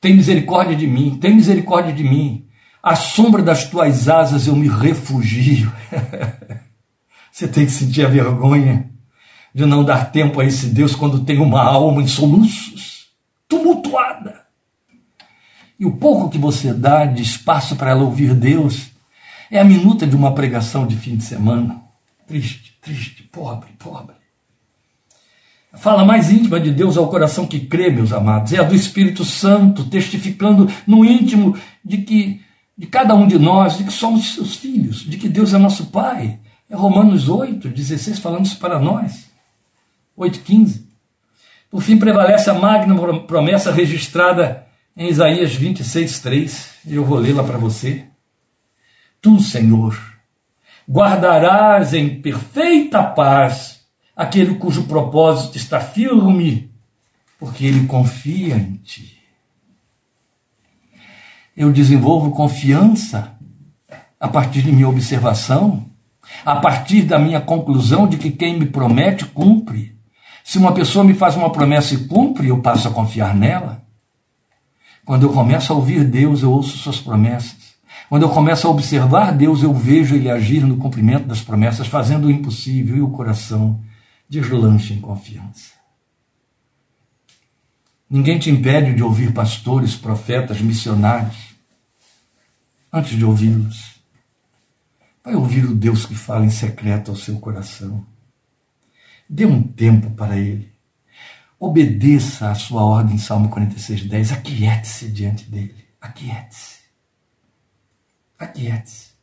Speaker 1: tem misericórdia de mim, tem misericórdia de mim, à sombra das tuas asas eu me refugio. você tem que sentir a vergonha de não dar tempo a esse Deus quando tem uma alma em soluços. E o pouco que você dá de espaço para ela ouvir Deus é a minuta de uma pregação de fim de semana. Triste, triste, pobre, pobre. A fala mais íntima de Deus ao coração que crê, meus amados, é a do Espírito Santo, testificando no íntimo de que de cada um de nós, de que somos seus filhos, de que Deus é nosso Pai. É Romanos 8, 16, falando isso para nós. 8, 15. Por fim, prevalece a magna promessa registrada em Isaías 26, 3, eu vou lê-la para você. Tu, Senhor, guardarás em perfeita paz aquele cujo propósito está firme, porque ele confia em ti. Eu desenvolvo confiança a partir de minha observação, a partir da minha conclusão de que quem me promete cumpre. Se uma pessoa me faz uma promessa e cumpre, eu passo a confiar nela. Quando eu começo a ouvir Deus, eu ouço suas promessas. Quando eu começo a observar Deus, eu vejo Ele agir no cumprimento das promessas, fazendo o impossível e o coração deslancha em confiança. Ninguém te impede de ouvir pastores, profetas, missionários. Antes de ouvi-los, vai ouvir o Deus que fala em secreto ao seu coração. Dê um tempo para Ele. Obedeça a sua ordem, Salmo 46, 10. Aquiete-se diante dele. Aquiete-se. Aquiete-se.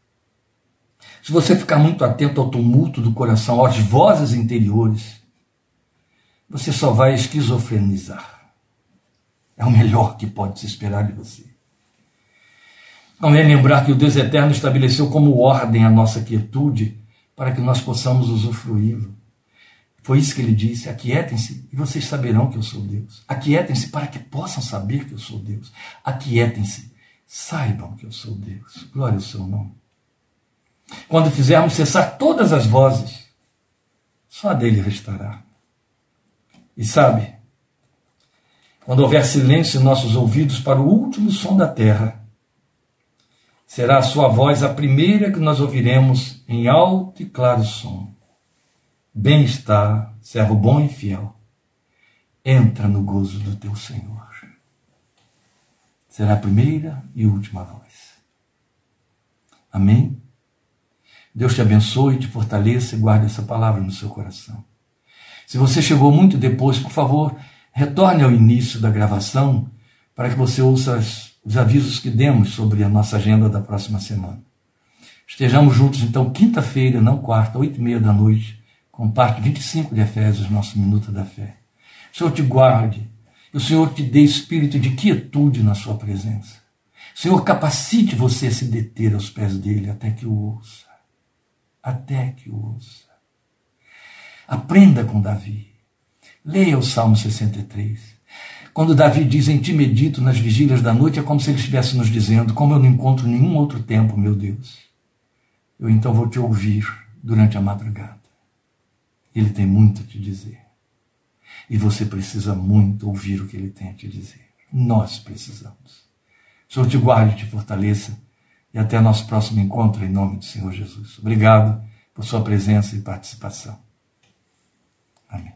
Speaker 1: Se você ficar muito atento ao tumulto do coração, às vozes interiores, você só vai esquizofrenizar. É o melhor que pode se esperar de você. Convém lembrar que o Deus Eterno estabeleceu como ordem a nossa quietude para que nós possamos usufruí-lo. Foi isso que ele disse: aquietem-se e vocês saberão que eu sou Deus. Aquietem-se para que possam saber que eu sou Deus. Aquietem-se, saibam que eu sou Deus. Glória ao seu nome. Quando fizermos cessar todas as vozes, só dele restará. E sabe, quando houver silêncio em nossos ouvidos para o último som da terra, será a sua voz a primeira que nós ouviremos em alto e claro som. Bem-estar, servo bom e fiel. Entra no gozo do teu Senhor. Será a primeira e última voz. Amém? Deus te abençoe, te fortaleça e guarde essa palavra no seu coração. Se você chegou muito depois, por favor, retorne ao início da gravação para que você ouça os avisos que demos sobre a nossa agenda da próxima semana. Estejamos juntos, então, quinta-feira, não quarta, oito e meia da noite, com parte 25 de Efésios, nosso Minuto da Fé. O Senhor te guarde, o Senhor te dê espírito de quietude na sua presença. O Senhor capacite você a se deter aos pés dele até que o ouça. Até que o ouça. Aprenda com Davi. Leia o Salmo 63. Quando Davi diz em ti medito nas vigílias da noite, é como se ele estivesse nos dizendo: Como eu não encontro nenhum outro tempo, meu Deus, eu então vou te ouvir durante a madrugada. Ele tem muito a te dizer. E você precisa muito ouvir o que ele tem a te dizer. Nós precisamos. O Senhor te guarde, te fortaleça. E até nosso próximo encontro, em nome do Senhor Jesus. Obrigado por sua presença e participação. Amém.